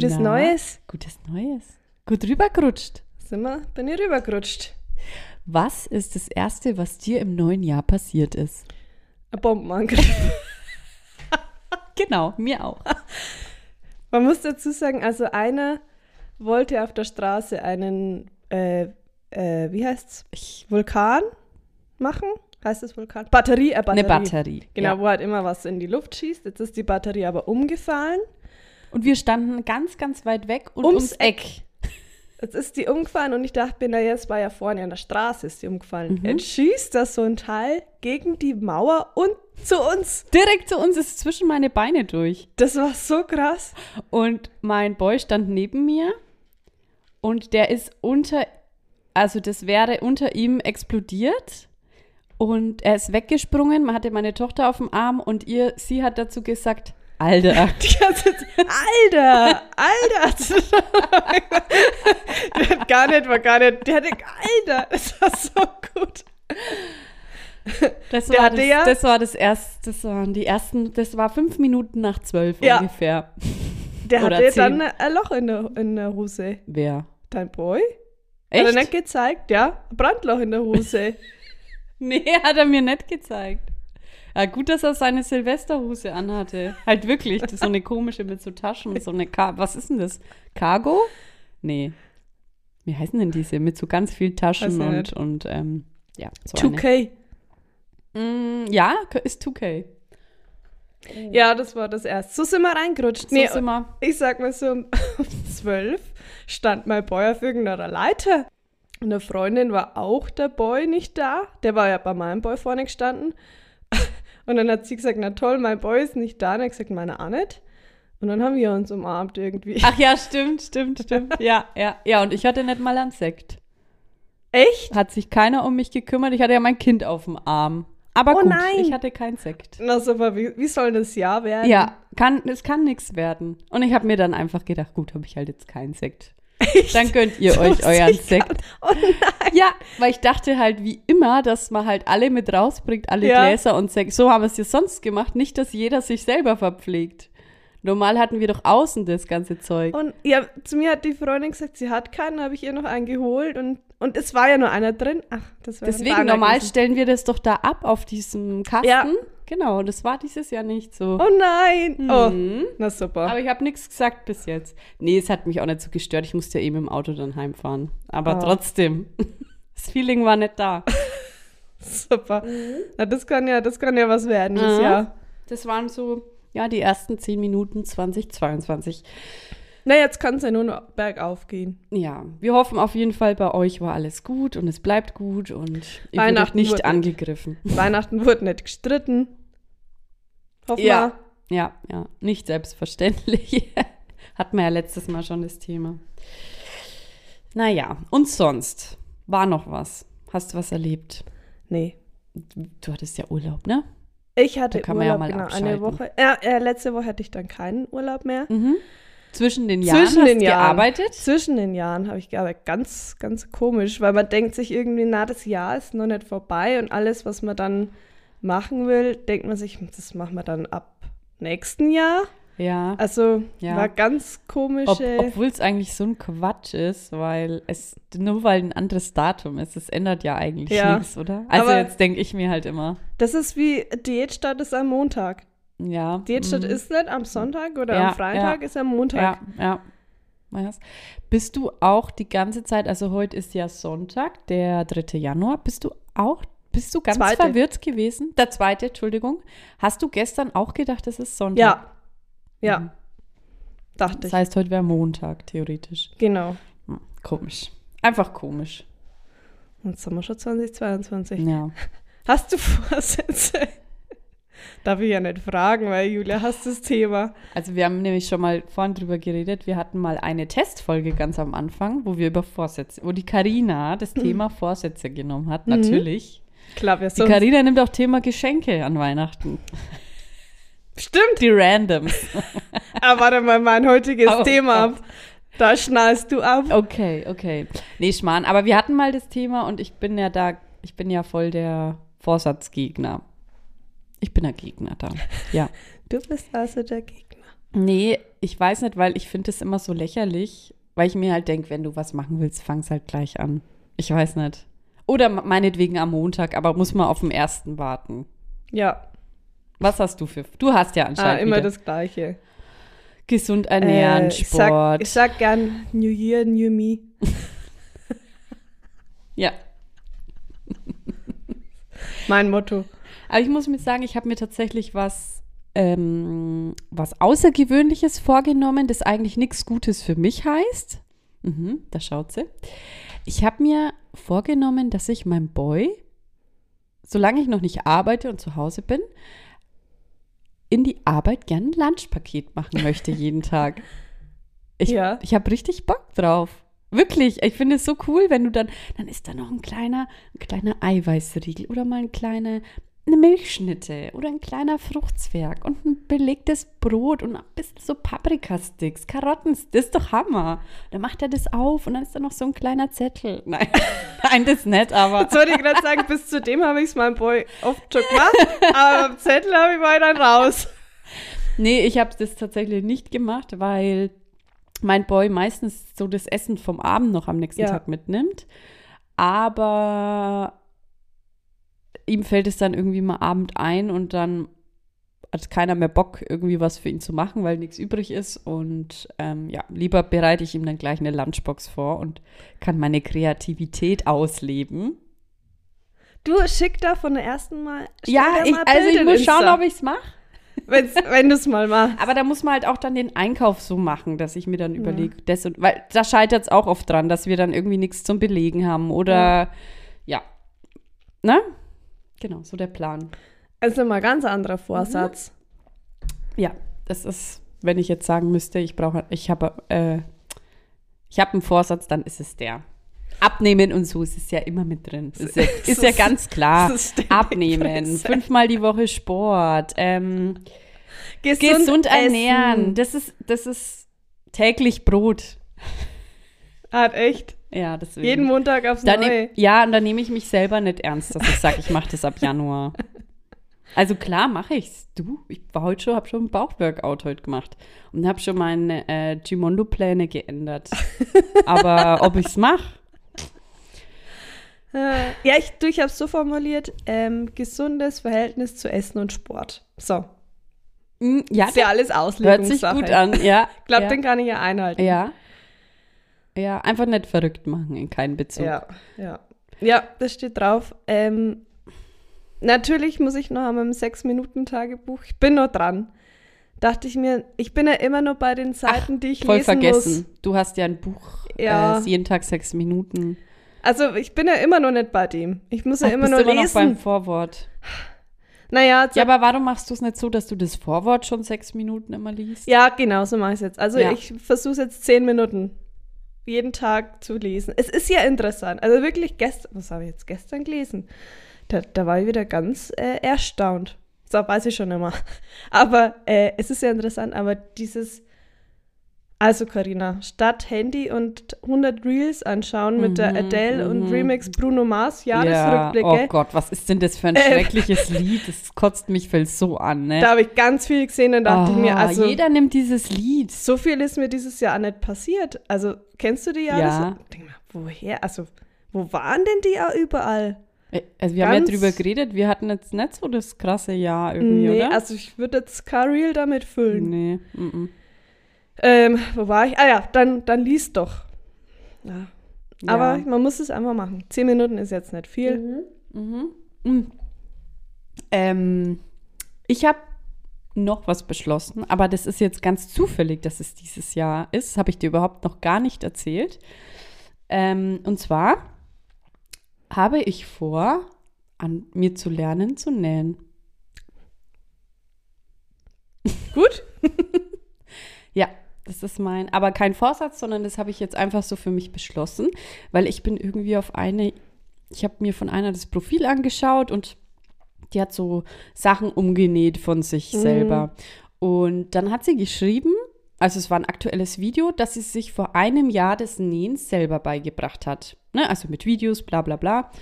Gutes Na, Neues. Gutes Neues. Gut rübergerutscht. Sind wir, bin ich rübergerutscht. Was ist das Erste, was dir im neuen Jahr passiert ist? Ein Bombenangriff. Genau, mir auch. Man muss dazu sagen, also einer wollte auf der Straße einen, äh, äh, wie heißt's? Vulkan machen? Heißt das Vulkan? Batterie, äh, Batterie. eine Batterie. Genau, Ja. wo halt immer was in die Luft schießt. Jetzt ist die Batterie aber umgefallen. Und wir standen ganz, ganz weit weg und Ums ums, Eck. Jetzt ist die umgefallen und ich dachte, da jetzt war ja vorne an der Straße ist die umgefallen. Mhm. Jetzt schießt das so ein Teil gegen die Mauer und zu uns. Direkt zu uns ist zwischen meine Beine durch. Das war so krass. Und mein Boy stand neben mir und der ist unter, also das wäre unter ihm explodiert und er ist weggesprungen. Man hatte meine Tochter auf dem Arm und ihr, sie hat dazu gesagt, Alter. Die ganze Zeit, Alter, Alter. die hat gar nicht, war gar nicht, die hatte, Alter, das war so gut. Das Der war, das, ja- das war das erste, das waren die ersten, das war fünf Minuten nach zwölf Ja. ungefähr. Der Oder hatte zehn. dann ein Loch in der, in der Hose. Wer? Dein Boy? Hat Echt? er nicht gezeigt, ja? Ein Brandloch in der Hose. Nee, hat er mir nicht gezeigt. Ja, gut, dass er seine Silvesterhose anhatte. Halt wirklich, das ist so eine komische mit so Taschen, so eine Ka was ist denn das? Cargo? Nee. Wie heißen denn diese? Mit so ganz viel Taschen und, nicht. und ähm, ja, so eine. 2K. Mm, ja, ist 2K. Ja, das war das erste. So sind wir reingerutscht. So nee, sind wir. ich sag mal so, um zwölf stand mein Boy auf irgendeiner Leiter. Und eine Freundin war auch der Boy nicht da. Der war ja bei meinem Boy vorne gestanden. Und dann hat sie gesagt, na toll, mein Boy ist nicht da. Und er hat gesagt, meiner auch nicht. Und dann haben wir uns umarmt irgendwie. Ach ja, stimmt, stimmt, stimmt. Ja, ja, ja, und ich hatte nicht mal einen Sekt. Echt? Hat sich keiner um mich gekümmert. Ich hatte ja mein Kind auf dem Arm. Aber Oh gut, nein. ich hatte keinen Sekt. Na super, wie, wie soll das Jahr werden? Ja, kann, es kann nichts werden. Und ich habe mir dann einfach gedacht, gut, habe ich halt jetzt keinen Sekt. Dann gönnt ihr So euch euren. Sekt. Oh nein. Ja, weil ich dachte halt wie immer, dass man halt alle mit rausbringt, alle Ja. Gläser und Sekt. So haben wir es ja sonst gemacht, nicht, dass jeder sich selber verpflegt. Normal hatten wir doch außen das ganze Zeug. Und ja, zu mir hat die Freundin gesagt, sie hat keinen, habe ich ihr noch einen geholt und, und es war ja nur einer drin. Ach, das wäre Deswegen, normal stellen wir das doch da ab auf diesem Kasten. Ja. Genau, das war dieses Jahr nicht so. Oh nein. Oh, Mhm. na super. Aber ich habe nichts gesagt bis jetzt. Nee, es hat mich auch nicht so gestört. Ich musste ja eben im Auto dann heimfahren. Aber Ah. trotzdem, das Feeling war nicht da. super. Na, das kann ja, das kann ja was werden Mhm. Jahr. Das waren so, ja, die ersten zehn Minuten 2022. Na, jetzt kann es ja nur noch bergauf gehen. Ja, wir hoffen auf jeden Fall, bei euch war alles gut und es bleibt gut und ihr Weihnachten nicht angegriffen. Weihnachten wurde nicht gestritten. Hoffen Ja. wir. Ja, ja, nicht selbstverständlich. Hatten wir ja letztes Mal schon das Thema. Naja, und sonst? War noch was? Hast du was erlebt? Nee. Du hattest ja Urlaub, ne? Ich hatte kann man ja Urlaub, mal genau, abschalten. eine Woche. Ja, äh, letzte Woche hatte ich dann keinen Urlaub mehr. Mhm. Zwischen den Jahren Zwischen hast den du Jahren. gearbeitet? Zwischen den Jahren habe ich gearbeitet. Ganz, ganz komisch, weil man denkt sich irgendwie, na, das Jahr ist noch nicht vorbei und alles, was man dann machen will, denkt man sich, das machen wir dann ab nächsten Jahr. Ja. Also Ja. war ganz Ob, komische. Obwohl es eigentlich so ein Quatsch ist, weil es nur weil ein anderes Datum ist, es ändert ja eigentlich Ja. nichts, oder? Also Aber- jetzt denke ich mir halt immer, das ist wie Diätstart ist am Montag. ja. Diätstart mhm. ist nicht am Sonntag oder Ja, am Freitag, ist am Montag. Ja, ja. Bist du auch die ganze Zeit, also heute ist ja Sonntag, der 3. Januar, bist du auch, bist du ganz Zweite. verwirrt gewesen? Der zweite, Entschuldigung. Hast du gestern auch gedacht, es ist Sonntag? Ja. Ja, Mhm. dachte Das ich. heißt, heute wäre Montag, theoretisch. Genau. Hm, Komisch. Einfach komisch. Und jetzt haben wir schon 2022. Ja. Hast du Vorsätze? Darf ich ja nicht fragen, weil Julia hast das Thema. Also wir haben nämlich schon mal vorhin drüber geredet. Wir hatten mal eine Testfolge ganz am Anfang, wo wir über Vorsätze, wo die Karina das Thema Vorsätze genommen hat. Mhm. Natürlich. Klar, wir Die. Karina nimmt auch Thema Geschenke an Weihnachten. Stimmt. Die Randoms. Aber warte mal, mein heutiges Oh Thema. Gott. Da schnallst du ab. Okay, okay. Nee, Schmarrn. Aber wir hatten mal das Thema und ich bin ja da, ich bin ja voll der Vorsatzgegner. Ich bin der Gegner da. Ja. Du bist also der Gegner. Nee, ich weiß nicht, weil ich finde es immer so lächerlich, weil ich mir halt denke, wenn du was machen willst, fang's halt gleich an. Ich weiß nicht. Oder meinetwegen am Montag, aber muss man auf den ersten warten. Ja, Was hast du für? Du hast ja ah, anscheinend immer wieder das Gleiche. gesund ernähren, Äh, ich, sag, Sport. ich sag gern New Year, New Me. ja. Mein Motto. Aber ich muss mir sagen, ich habe mir tatsächlich was, ähm, was Außergewöhnliches vorgenommen, das eigentlich nichts Gutes für mich heißt. Mhm, da schaut sie. Ich habe mir vorgenommen, dass ich meinem Boy, solange ich noch nicht arbeite und zu Hause bin, in die Arbeit gerne ein Lunchpaket machen möchte jeden Tag. Ich, Ja. ich habe richtig Bock drauf. Wirklich, ich finde es so cool, wenn du dann, dann ist da noch ein kleiner, ein kleiner Eiweißriegel oder mal ein kleine, eine Milchschnitte oder ein kleiner Fruchtzwerg und ein belegtes Brot und ein bisschen so Paprikasticks, Karotten, das ist doch Hammer. Dann macht er das auf und dann ist da noch so ein kleiner Zettel. Nein, nein, das nicht, aber Jetzt wollte ich gerade sagen, bis zu dem habe ich es meinem Boy oft schon gemacht, aber am Zettel habe ich mal dann raus. Nee, ich habe das tatsächlich nicht gemacht, weil mein Boy meistens so das Essen vom Abend noch am nächsten Ja. Tag mitnimmt. Aber ihm fällt es dann irgendwie mal Abend ein und dann hat keiner mehr Bock, irgendwie was für ihn zu machen, weil nichts übrig ist. Und ähm, ja, lieber bereite ich ihm dann gleich eine Lunchbox vor und kann meine Kreativität ausleben. Du schick da von der ersten Mal. Ja, ich, mal also ich muss Insta, schauen, ob ich es mache. wenn du es mal machst. Aber da muss man halt auch dann den Einkauf so machen, dass ich mir dann überlege, das und, weil da scheitert es auch oft dran, dass wir dann irgendwie nichts zum Belegen haben oder ja. Ne? Genau, so der Plan. Also mal ganz anderer Vorsatz. Ja, das ist, wenn ich jetzt sagen müsste, ich brauche, ich habe, äh, ich habe einen Vorsatz, dann ist es der. Abnehmen und so ist es ja immer mit drin. Ist ja, ist ja ganz klar. das ist Abnehmen, fünfmal die Woche Sport, ähm, Gesund, gesund ernähren. Das ist, das ist täglich Brot. Hat echt. Ja, deswegen. Jeden Montag aufs dann Neue. nehm, Ja, und dann nehme ich mich selber nicht ernst, dass ich sage, ich mache das ab Januar. Also klar mache ich's. Du, ich war heute schon, habe schon ein Bauchworkout heute gemacht und habe schon meine äh, Gimondo-Pläne geändert. Aber ob ich's mache? Äh, ja, ich, du, ich habe es so formuliert: ähm, gesundes Verhältnis zu Essen und Sport. So. Hm, Ja, ist ja alles hört Auslegungssache. sich gut an. Ja, Ich glaube, ja. den kann ich ja einhalten. Ja. Ja, einfach nicht verrückt machen in keinen Bezug. Ja, ja. Ja, das steht drauf. Ähm, natürlich muss ich noch an meinem Sechs-Minuten-Tagebuch. Ich bin noch dran. Dachte ich mir, ich bin ja immer noch bei den Seiten, die ich Voll lesen vergessen. Du hast ja ein Buch, Ja. äh, jeden Tag sechs Minuten. muss. Also ich bin ja immer noch nicht bei dem. Ich muss ja Ach, immer bist nur immer noch beim lesen. Vorwort. naja, Ja, aber warum machst du es nicht so, dass du das Vorwort schon sechs Minuten immer liest? ja, genau, so mache ich es jetzt. Also Ja. ich versuche es jetzt zehn Minuten jeden Tag zu lesen. Es ist ja interessant. Also wirklich gestern, was habe ich jetzt gestern gelesen? Da, da war ich wieder ganz äh, erstaunt. So weiß ich schon immer. Aber äh, es ist ja interessant, aber dieses, also Karina, statt Handy und 100 Reels anschauen mit der Mhm, Adele und mhm. Remix Bruno Mars Ja, Jahresrückblicke, oh Gott, was ist denn das für ein Ähm. schreckliches Lied? Das kotzt mich voll so an, ne? da habe ich ganz viel gesehen und dachte ich mir, Ah, also jeder nimmt dieses Lied. so viel ist mir dieses Jahr nicht passiert. Also kennst du die Jahres? Ja. Ich denk mal, woher? Also wo waren denn die ja überall? Äh, Also wir haben ja Ganz- drüber geredet, wir hatten jetzt nicht so das krasse Jahr irgendwie, Nee, oder? also ich würde jetzt kein Reel damit füllen. nee. Mm Ähm, wo war ich? Ah ja, dann, dann liest doch. Ja. -mm. Aber ja. man muss es einfach machen. Zehn Minuten ist jetzt nicht viel. Mhm. Mm. Ähm, ich habe noch was beschlossen, aber das ist jetzt ganz zufällig, dass es dieses Jahr ist. Habe ich dir überhaupt noch gar nicht erzählt. Ähm, und zwar habe ich vor, an mir zu lernen zu nähen. Gut? Das ist mein, aber kein Vorsatz, sondern das habe ich jetzt einfach so für mich beschlossen, weil ich bin irgendwie auf eine, ich habe mir von einer das Profil angeschaut und die hat so Sachen umgenäht von sich Mhm. selber. Und dann hat sie geschrieben, also es war ein aktuelles Video, dass sie sich vor einem Jahr des Nähens selber beigebracht hat. Ne? Also mit Videos, bla bla bla.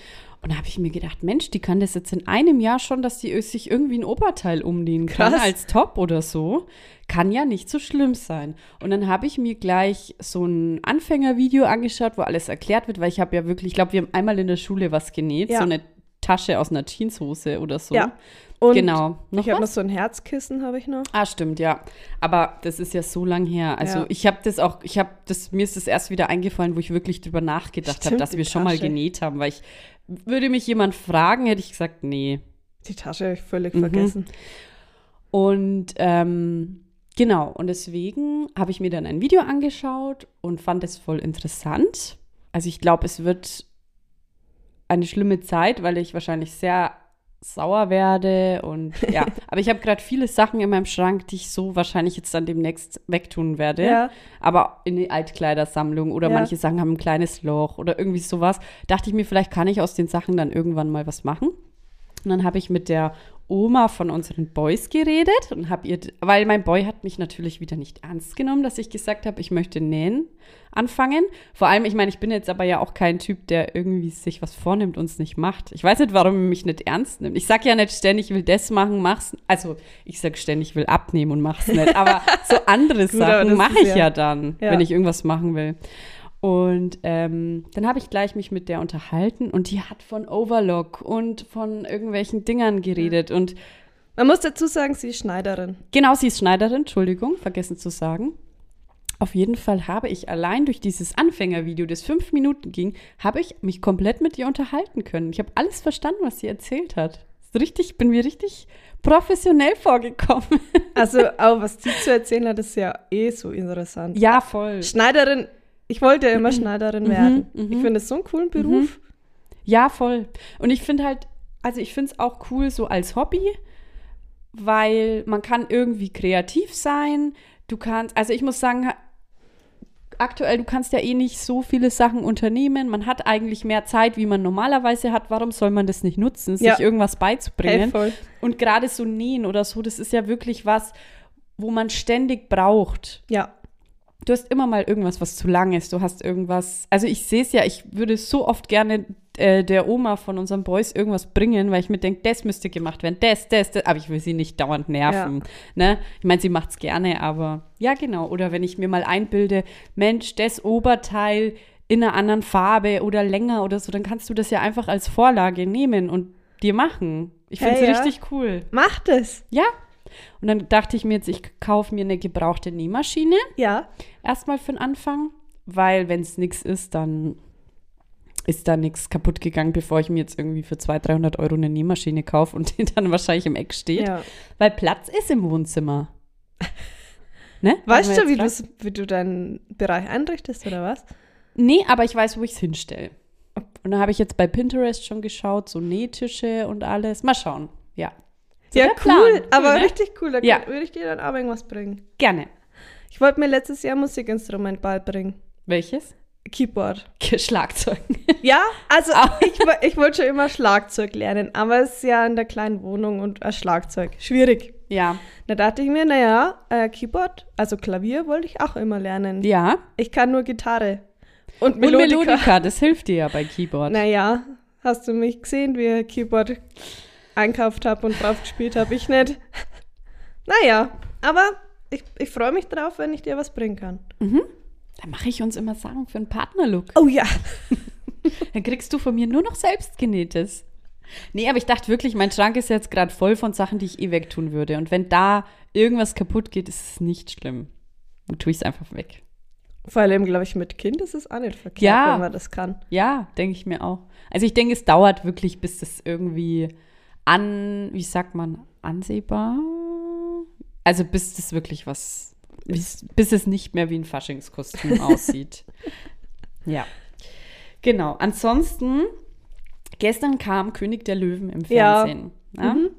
Und da habe ich mir gedacht, Mensch, die kann das jetzt in einem Jahr schon, dass die sich irgendwie ein Oberteil umnähen kann Krass. als Top oder so. Kann ja nicht so schlimm sein. Und dann habe ich mir gleich so ein Anfängervideo angeschaut, wo alles erklärt wird, weil ich habe ja wirklich, ich glaube, wir haben einmal in der Schule was genäht, Ja. so eine Tasche aus einer Jeanshose oder so. Ja. Und genau. Noch ich habe noch so ein Herzkissen, habe ich noch. Ah, stimmt, ja. Aber das ist ja so lang her. Also Ja. ich habe das auch, ich habe das, mir ist das erst wieder eingefallen, wo ich wirklich drüber nachgedacht habe, dass wir schon mal Tasche. genäht haben, weil ich, würde mich jemand fragen, hätte ich gesagt, nee. Die Tasche habe ich völlig Mhm. vergessen. Und ähm, genau, und deswegen habe ich mir dann ein Video angeschaut und fand es voll interessant. Also ich glaube, es wird eine schlimme Zeit, weil ich wahrscheinlich sehr sauer werde und ja, aber ich habe gerade viele Sachen in meinem Schrank, die ich so wahrscheinlich jetzt dann demnächst wegtun werde. Ja. Aber in die Altkleidersammlung oder Ja. manche Sachen haben ein kleines Loch oder irgendwie sowas. Dachte ich mir, vielleicht kann ich aus den Sachen dann irgendwann mal was machen. Und dann habe ich mit der Oma von unseren Boys geredet und habe ihr, weil mein Boy hat mich natürlich wieder nicht ernst genommen, dass ich gesagt habe, ich möchte nähen anfangen. Vor allem, ich meine, ich bin jetzt aber ja auch kein Typ, der irgendwie sich was vornimmt und es nicht macht. Ich weiß nicht, warum er mich nicht ernst nimmt. Ich sag ja nicht ständig, ich will das machen, mach's. Also ich sag ständig, ich will abnehmen und mach's nicht. Aber so andere Sachen mache ich ja- ja dann, Ja. wenn ich irgendwas machen will. Und ähm, dann habe ich gleich mich mit der unterhalten und die hat von Overlock und von irgendwelchen Dingern geredet. Und Man muss dazu sagen, sie ist Schneiderin. genau, sie ist Schneiderin, Entschuldigung, vergessen zu sagen. Auf jeden Fall habe ich allein durch dieses Anfängervideo, das fünf Minuten ging, habe ich mich komplett mit ihr unterhalten können. Ich habe alles verstanden, was sie erzählt hat. Ist Richtig, bin mir richtig professionell vorgekommen. Also, auch was die zu erzählen hat, ist ja eh so interessant. ja, voll. Schneiderin, ich wollte immer Schneiderin werden. mhm. Ich finde es so einen coolen Beruf. Ja, voll. Und ich finde halt, also ich finde es auch cool so als Hobby, weil man kann irgendwie kreativ sein. Du kannst, also ich muss sagen, aktuell, du kannst ja eh nicht so viele Sachen unternehmen. Man hat eigentlich mehr Zeit, wie man normalerweise hat. Warum soll man das nicht nutzen, sich Ja. irgendwas Hey, beizubringen? voll. Und gerade so nähen oder so, das ist ja wirklich was, wo man ständig braucht. Ja. Du hast immer mal irgendwas, was zu lang ist. Du hast irgendwas. Also ich sehe es ja, ich würde so oft gerne äh, der Oma von unseren Boys irgendwas bringen, weil ich mir denke, das müsste gemacht werden, das, das, das. Aber ich will sie nicht dauernd nerven. Ne? Ich meine, sie macht es gerne, aber ja, genau. Oder wenn ich mir mal einbilde, Mensch, das Oberteil in einer anderen Farbe oder länger oder so, dann kannst du das ja einfach als Vorlage nehmen und dir machen. Ich finde es Hey, ja. richtig cool. Macht es. Ja. Und dann dachte ich mir jetzt, ich kaufe mir eine gebrauchte Nähmaschine Ja. erstmal für den Anfang, weil wenn es nichts ist, dann ist da nichts kaputt gegangen, bevor ich mir jetzt irgendwie für 200, 300 Euro eine Nähmaschine kaufe und die dann wahrscheinlich im Eck steht. ja. Weil Platz ist im Wohnzimmer. ne? Weißt du, wie, wie du deinen Bereich einrichtest oder was? Nee, aber ich weiß, wo ich es hinstelle. Und da habe ich jetzt bei Pinterest schon geschaut, so Nähtische und alles. Mal schauen. Ja. So ja, cool. Plan. aber ne? richtig cool. Da Ja. würde ich dir dann auch irgendwas bringen. Gerne. Ich wollte mir letztes Jahr Musikinstrument beibringen. Welches? Keyboard. Schlagzeug. Ja, also ich, wo- ich wollte schon immer Schlagzeug lernen, aber es ist ja in der kleinen Wohnung und ein Schlagzeug. Schwierig. ja. Da dachte ich mir, naja, äh, Keyboard, also Klavier wollte ich auch immer lernen. Ja. Ich kann nur Gitarre. Und Und Melodika. Melodika, das hilft dir ja bei Keyboard. Naja, hast du mich gesehen, wie ich Keyboard einkauft habe und drauf gespielt habe? Ich nicht. Naja, aber ich, ich freue mich drauf, wenn ich dir was bringen kann. Da mache ich uns immer Sachen für einen Partnerlook. Oh ja. Dann kriegst du von mir nur noch selbstgenähtes. Nee, aber ich dachte wirklich, mein Schrank ist jetzt gerade voll von Sachen, die ich eh wegtun würde. Und wenn da irgendwas kaputt geht, ist es nicht schlimm. Dann tue ich es einfach weg. Vor allem, glaube ich, mit Kind ist es auch nicht verkehrt, Ja. wenn man das kann. Ja, denke ich mir auch. Also ich denke, es dauert wirklich, bis das irgendwie an, wie sagt man, ansehbar? Also bis das wirklich was, bis, bis es nicht mehr wie ein Faschingskostüm aussieht. Ja. Genau. Ansonsten, gestern kam König der Löwen im Ja. Fernsehen. Ja, Mhm.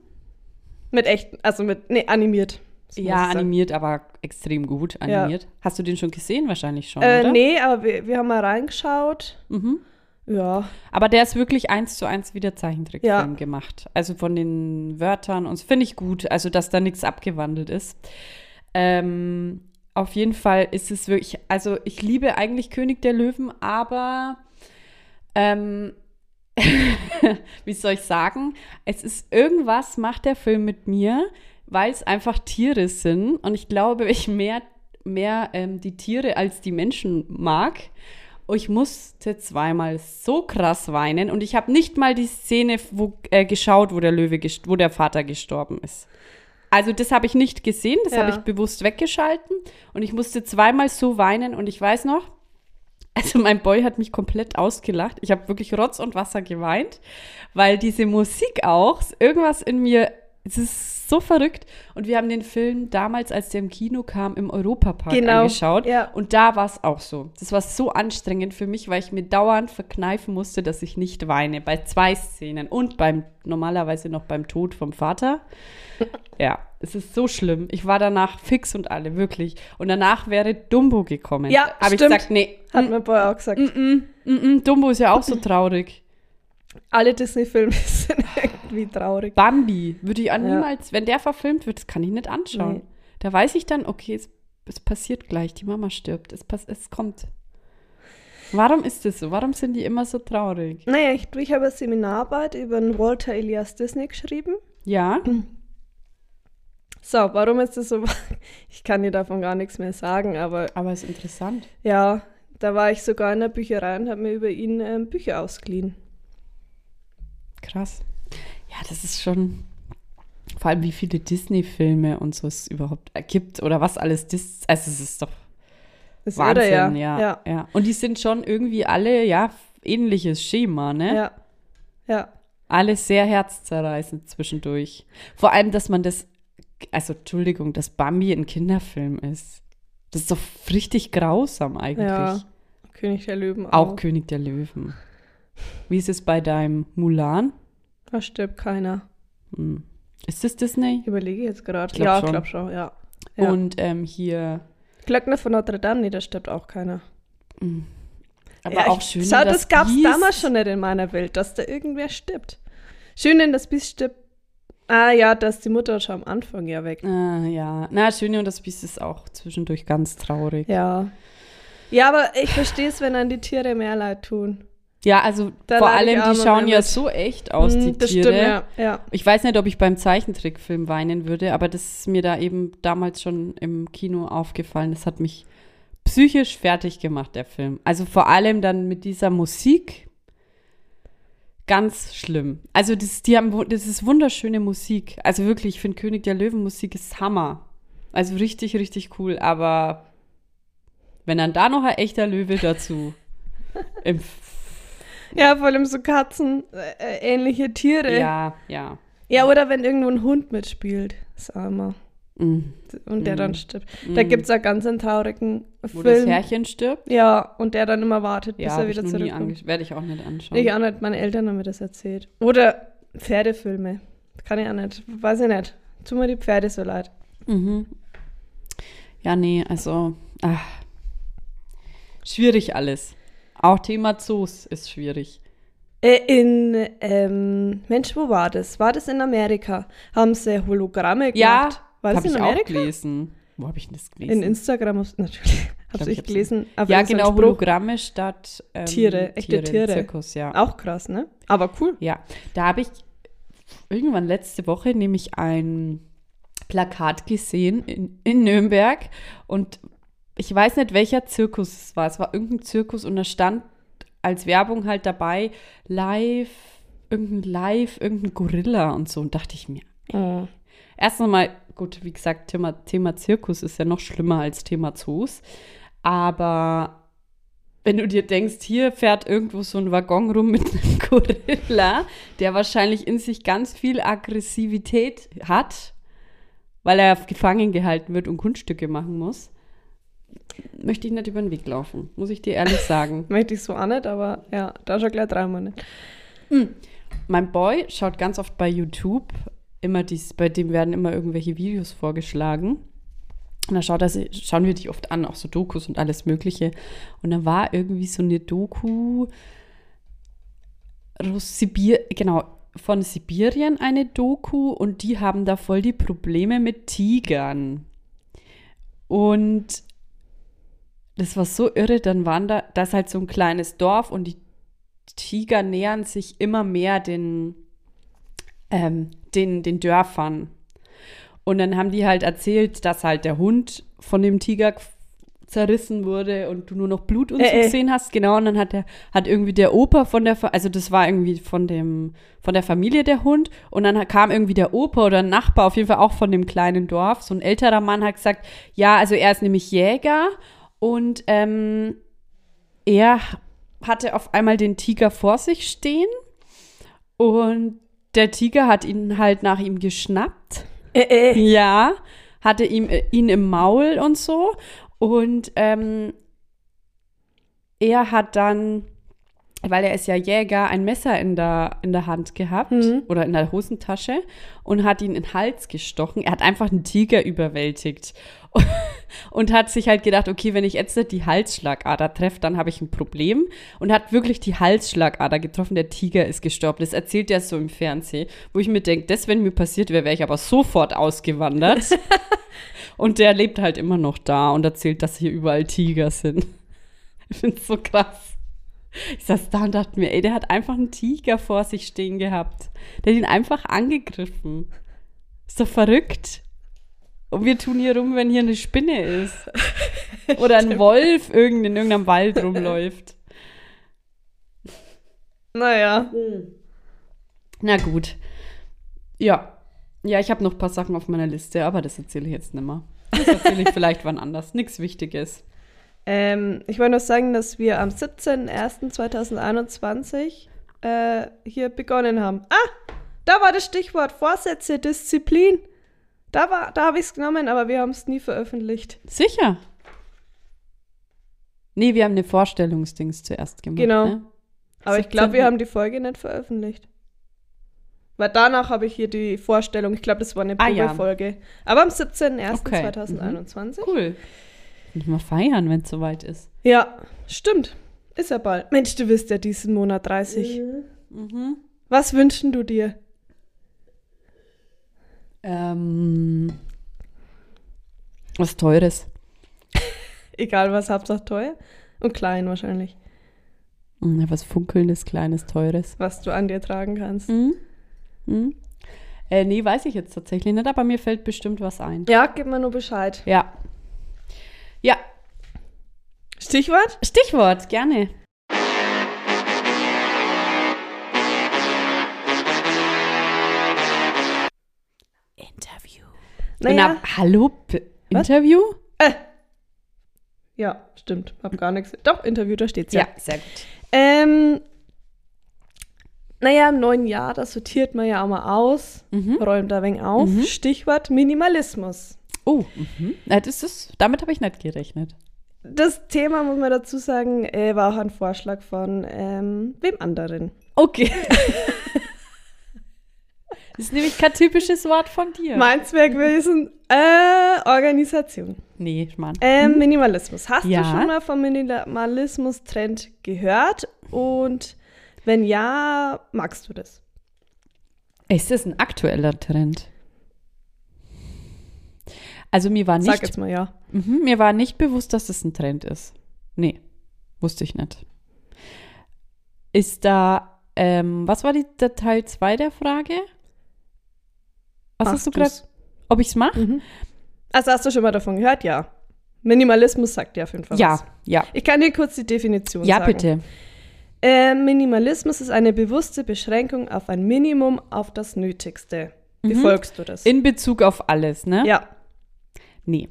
Mit echt, also mit, nee, animiert. So ja animiert, aber extrem gut Ja. animiert. Hast du den schon gesehen? Wahrscheinlich schon, Äh, oder? nee, aber wir, wir haben mal reingeschaut. Mhm. Ja. Aber der ist wirklich eins zu eins wie der Zeichentrickfilm Ja. gemacht. Also von den Wörtern und das finde ich gut, also dass da nichts abgewandelt ist. Ähm, auf jeden Fall ist es wirklich, also ich liebe eigentlich König der Löwen, aber ähm, wie soll ich sagen, es ist irgendwas macht der Film mit mir, weil es einfach Tiere sind und ich glaube, ich mehr, mehr ähm, die Tiere als die Menschen mag. Und ich musste zweimal so krass weinen und ich habe nicht mal die Szene wo, äh, geschaut, wo der Löwe, wo der Vater gestorben ist. Also das habe ich nicht gesehen, das Ja. habe ich bewusst weggeschalten und ich musste zweimal so weinen und ich weiß noch, also mein Boy hat mich komplett ausgelacht. Ich habe wirklich Rotz und Wasser geweint, weil diese Musik auch, irgendwas in mir, es ist so verrückt. Und wir haben den Film damals, als der im Kino kam, im Europapark Genau, angeschaut. ja. Und da war es auch so. Das war so anstrengend für mich, weil ich mir dauernd verkneifen musste, dass ich nicht weine. Bei zwei Szenen und beim normalerweise noch beim Tod vom Vater. Ja, es ist so schlimm. Ich war danach fix und alle, wirklich. Und danach wäre Dumbo gekommen. Ja, Habe ich gesagt, nee, Hat mein Boy auch gesagt. Mm, mm, mm, Dumbo ist ja auch so traurig. Alle Disney-Filme sind irgendwie traurig. Bambi würde ich auch Ja. niemals, wenn der verfilmt wird, das kann ich nicht anschauen. Nee. Da weiß ich dann, okay, es, es passiert gleich, die Mama stirbt, es, pass, es kommt. Warum ist das so? Warum sind die immer so traurig? Naja, ich, ich habe eine Seminararbeit über den Walter Elias Disney geschrieben. Ja, So, warum ist das so? Ich kann dir davon gar nichts mehr sagen, aber aber ist interessant. ja, da war ich sogar in der Bücherei und habe mir über ihn ähm, Bücher ausgeliehen. Krass. Ja, das ist schon. Vor allem, wie viele Disney-Filme und so es überhaupt gibt oder was alles Dis. Also, es ist doch Das Wahnsinn, irre, ja. ja, Ja. ja. Und die sind schon irgendwie alle, ja, ähnliches Schema, ne? Ja. ja. Alles sehr herzzerreißend zwischendurch. Vor allem, dass man das, also Entschuldigung, dass Bambi ein Kinderfilm ist. Das ist doch richtig grausam eigentlich. Ja. König der Löwen Auch auch. König der Löwen. Wie ist es bei deinem Mulan? Da stirbt keiner. Hm. Ist das Disney? Ich überlege jetzt gerade. Glaub Ja, ich glaube schon, ja. ja. Und ähm, hier, Glöckner von Notre Dame, nee, da stirbt auch keiner. aber ja, auch schön. Schau, in das gab es damals schon nicht in meiner Welt, dass da irgendwer stirbt. Schön in das Biest stirbt. Ah ja, da ist die Mutter schon am Anfang ja weg. Ah, ja. Na, Schöne und das Biest ist auch zwischendurch ganz traurig. Ja. Ja, aber ich verstehe es, wenn dann die Tiere mehr leid tun. Ja, also Da vor allem, die schauen ja mit. so echt aus, die das Tiere. stimmt, ja. ja. Ich weiß nicht, ob ich beim Zeichentrickfilm weinen würde, aber das ist mir da eben damals schon im Kino aufgefallen. Das hat mich psychisch fertig gemacht, der Film. Also vor allem dann mit dieser Musik. Ganz schlimm. Also das, die haben, das ist wunderschöne Musik. Also wirklich, ich finde König der Löwen Musik ist Hammer. Also richtig, richtig cool. Aber wenn dann da noch ein echter Löwe dazu im Ja, vor allem so Katzen, äh, äh, ähnliche Tiere. Ja, ja. Ja, oder wenn irgendwo ein Hund mitspielt, das Armer. Mm. Und der Mhm. dann stirbt. Da Mm. gibt es einen ganz einen traurigen Wo das Film. Herrchen stirbt. Ja, und der dann immer wartet, bis Ja, er wieder zurückkommt. Werde ich auch nicht anschauen. Ich auch nicht, meine Eltern haben mir das erzählt. Oder Pferdefilme. Kann ich auch nicht. Weiß ich nicht. Tut mir die Pferde so leid. Mhm. Ja, nee, also ach, schwierig alles. Auch Thema Zoos ist schwierig. Äh, in, ähm, Mensch, wo war das? War das in Amerika? Haben sie Hologramme Ja, gemacht? War das habe in ich auch Amerika? gelesen. Wo habe ich denn das In gelesen? Instagram, hast- natürlich. Hab's ich ich gelesen. ja, genau. Hologramme statt ähm, Tiere, echte Tiere. Zirkus, ja. Auch krass, ne? Aber cool. Ja, da habe ich irgendwann letzte Woche nämlich ein Plakat gesehen in, in Nürnberg und ich weiß nicht, welcher Zirkus es war. Es war irgendein Zirkus und da stand als Werbung halt dabei live, irgendein Live, irgendein Gorilla und so und dachte ich mir, Oh. Erst einmal, gut, wie gesagt, Thema, Thema Zirkus ist ja noch schlimmer als Thema Zoos. Aber wenn du dir denkst, hier fährt irgendwo so ein Waggon rum mit einem Gorilla, der wahrscheinlich in sich ganz viel Aggressivität hat, weil er gefangen gehalten wird und Kunststücke machen muss, möchte ich nicht über den Weg laufen, muss ich dir ehrlich sagen. Möchte ich so auch nicht, aber ja, da schon gleich dreimal nicht. Mein Boy schaut ganz oft bei YouTube immer dies, bei dem werden immer irgendwelche Videos vorgeschlagen. Und da schaut er, sich- schauen wir die oft an, auch so Dokus und alles Mögliche. Und da war irgendwie so eine Doku Sibir, genau, von Sibirien eine Doku und die haben da voll die Probleme mit Tigern. Und das war so irre, dann waren da, da ist halt so ein kleines Dorf und die Tiger nähern sich immer mehr den, ähm, den, den Dörfern. Und dann haben die halt erzählt, dass halt der Hund von dem Tiger zerrissen wurde und du nur noch Blut und so Äh, äh. gesehen hast. Genau, und dann hat der, hat irgendwie der Opa von der, also das war irgendwie von dem, von der Familie der Hund. Und dann kam irgendwie der Opa oder ein Nachbar, auf jeden Fall auch von dem kleinen Dorf. So ein älterer Mann hat gesagt, ja, also er ist nämlich Jäger und ähm, er hatte auf einmal den Tiger vor sich stehen und der Tiger hat ihn halt nach ihm geschnappt. Äh, äh. Ja, hatte ihm, äh, ihn im Maul und so. Und ähm, er hat dann, weil er ist ja Jäger, ein Messer in der, in der Hand gehabt Mhm. oder in der Hosentasche und hat ihn in den Hals gestochen. Er hat einfach einen Tiger überwältigt und hat sich halt gedacht, okay, wenn ich jetzt nicht die Halsschlagader treffe, dann habe ich ein Problem. Und hat wirklich die Halsschlagader getroffen. Der Tiger ist gestorben. Das erzählt er so im Fernsehen, wo ich mir denke, das, wenn mir passiert wäre, wäre ich aber sofort ausgewandert. und der lebt halt immer noch da und erzählt, dass hier überall Tiger sind. Ich finde es so krass. Ich saß da und dachte mir, ey, der hat einfach einen Tiger vor sich stehen gehabt. Der hat ihn einfach angegriffen. Ist doch verrückt. Und wir tun hier rum, wenn hier eine Spinne ist. Oder ein Wolf irgend in irgendeinem Wald rumläuft. Naja. Na gut. Ja. Ja, ich habe noch ein paar Sachen auf meiner Liste, aber das erzähle ich jetzt nicht mehr. Das erzähle ich vielleicht wann anders. Nichts Wichtiges. Ähm, ich wollte noch sagen, dass wir am 17.01.2021 äh, hier begonnen haben. Ah, da war das Stichwort Vorsätze, Disziplin. Da, war- da habe ich es genommen, aber wir haben es nie veröffentlicht. Sicher. Nee, wir haben eine Vorstellungsdings zuerst gemacht. Genau. Ne? Aber ich glaube, 17. wir haben die Folge nicht veröffentlicht. Weil danach habe ich hier die Vorstellung, ich glaube, das war eine Ah, ja. Probefolge. Aber am Okay. 17.01.2021. Cool. Nicht mal feiern, wenn es soweit ist. Ja, stimmt. Ist ja bald. Mensch, du wirst ja diesen Monat 30. Mhm. Was wünschen du dir? Ähm, was Teures. Egal was, Hauptsache teuer. Und klein wahrscheinlich. Mhm, Was Funkelndes, Kleines, Teures. Was du an dir tragen kannst. Mhm. Mhm. Äh, nee, weiß ich jetzt tatsächlich nicht, aber mir fällt bestimmt was ein. Ja, gib mir nur Bescheid. Ja. Ja, Stichwort? Stichwort, gerne. Naja. Na, hallo? Interview? Äh. Ja, stimmt. Hab gar nichts. Doch, Interview, da steht's ja. sehr gut. Ähm, naja, im neuen Jahr, das sortiert man ja auch mal aus, Mhm. räumt da wenig auf. Mhm. Stichwort Minimalismus. Oh, mhm. Das ist, damit habe ich nicht gerechnet. Das Thema, muss man dazu sagen, äh, war auch ein Vorschlag von ähm, wem anderen. Okay. das ist nämlich kein typisches Wort von dir. Meins wäre gewesen, äh, Organisation. nee, Mann. Ähm, Minimalismus. Hast Ja. du schon mal vom Minimalismus-Trend gehört? Und wenn ja, magst du das? Ist das ein aktueller Trend? Also mir war Sag nicht jetzt mal ja. Mhm, mir war nicht bewusst, dass das ein Trend ist. Nee, wusste ich nicht. Ist da, ähm, was war die, der Teil 2 der Frage? Was hast du gerade, ob ich es mache? Mhm. Also hast du schon mal davon gehört? Ja. Minimalismus sagt ja auf jeden Fall Ja, was. ja. Ich kann dir kurz die Definition Ja, sagen. bitte. Äh, Minimalismus ist eine bewusste Beschränkung auf ein Minimum, auf das Nötigste. Wie Mhm. folgst du das? In Bezug auf alles, ne? ja, Nee,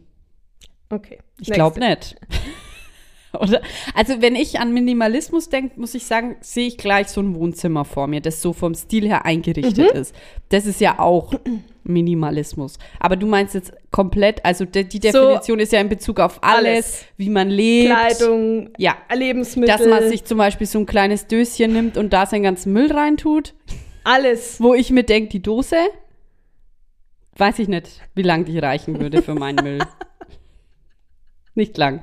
okay. ich glaube nicht. Oder? Also, wenn ich an Minimalismus denke, muss ich sagen, sehe ich gleich so ein Wohnzimmer vor mir, das so vom Stil her eingerichtet Mhm. ist. Das ist ja auch Minimalismus. Aber du meinst jetzt komplett, also de, die So Definition ist ja in Bezug auf alles, alles. wie man lebt. Kleidung, Ja. Lebensmittel, Dass man sich zum Beispiel so ein kleines Döschen nimmt und da seinen ganzen Müll reintut. alles. Wo ich mir denke, die Dose, weiß ich nicht, wie lang die reichen würde für meinen Müll. Nicht lang.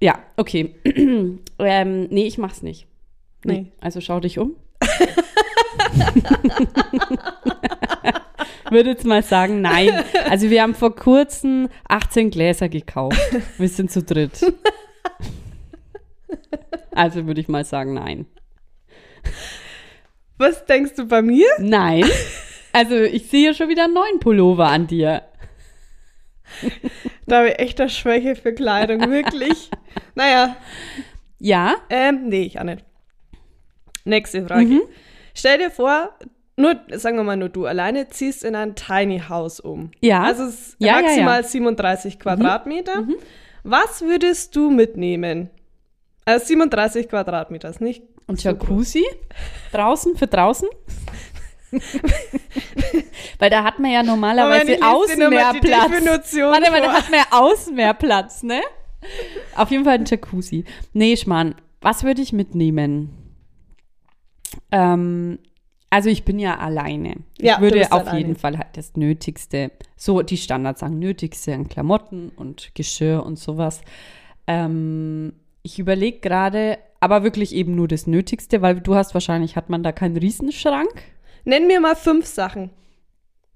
Ja, okay. ähm, nee, ich mach's nicht. Nee. Nee. Also schau dich um. Würde jetzt mal sagen, nein. Also wir haben vor kurzem 18 Gläser gekauft. Wir sind zu dritt. Also würde ich mal sagen, nein. Was denkst du bei mir? Nein. Also ich sehe schon wieder einen neuen Pullover an dir. Da habe ich echt eine Schwäche für Kleidung, wirklich. naja, Ja? ähm, nee, ich auch nicht. Nächste Frage. Mhm. Stell dir vor, nur, sagen wir mal, nur du alleine ziehst in ein Tiny House um. Ja. Also Ja, ja, maximal ja. 37 Quadratmeter. Was würdest du mitnehmen? Also 37 Quadratmeter ist nicht. Und so. Jacuzzi? Draußen, für draußen? Weil da hat man ja normalerweise außen mehr Platz. Warte mal, da hat man ja außen mehr Platz, ne? Auf jeden Fall ein Jacuzzi. Nee, Schmarrn. Was würde ich mitnehmen? Ähm, also ich bin ja alleine. Ja, ich würde auf alleine. jeden Fall halt das Nötigste, so die Standards sagen, Nötigste an Klamotten und Geschirr und sowas. Ähm, ich überlege gerade, aber wirklich eben nur das Nötigste, weil du hast wahrscheinlich, hat man da keinen Riesenschrank? Nenn mir mal fünf Sachen,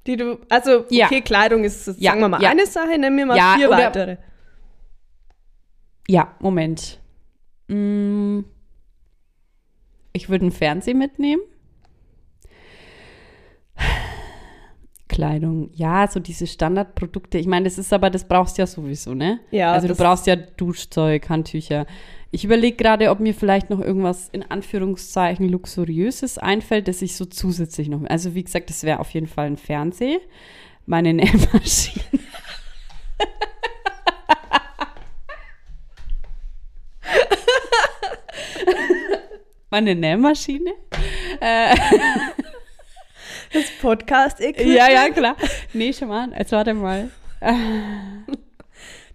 die du. Also, Ja. okay, Kleidung ist, Ja, sagen wir mal, ja. eine Sache, nenn mir mal Ja, vier weitere. Ja, Moment. Mm, Ich würde einen Fernseher mitnehmen. Kleidung, ja, so diese Standardprodukte. Ich meine, das ist aber, das brauchst du ja sowieso, ne? Ja, Also du brauchst ja Duschzeug, Handtücher. Ich überlege gerade, ob mir vielleicht noch irgendwas in Anführungszeichen luxuriöses einfällt, das ich so zusätzlich noch. Also wie gesagt, das wäre auf jeden Fall ein Fernseher, meine Nähmaschine. Meine Nähmaschine. Das podcast Ja, ja, klar. Nee, schon mal. Jetzt warte mal.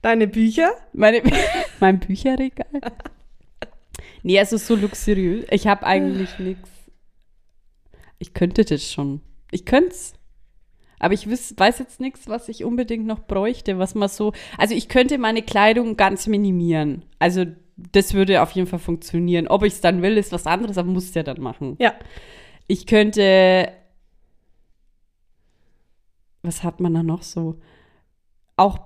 Deine Bücher? Meine, mein Bücherregal. Nee, also so luxuriös. Ich habe eigentlich nichts. Ich könnte das schon. Ich könnte es. Aber ich wiss, weiß jetzt nichts, was ich unbedingt noch bräuchte, was man so. Also ich könnte meine Kleidung ganz minimieren. Also das würde auf jeden Fall funktionieren. Ob ich es dann will, ist was anderes, aber muss ja dann machen. Ja. Ich könnte. Was hat man da noch so? Auch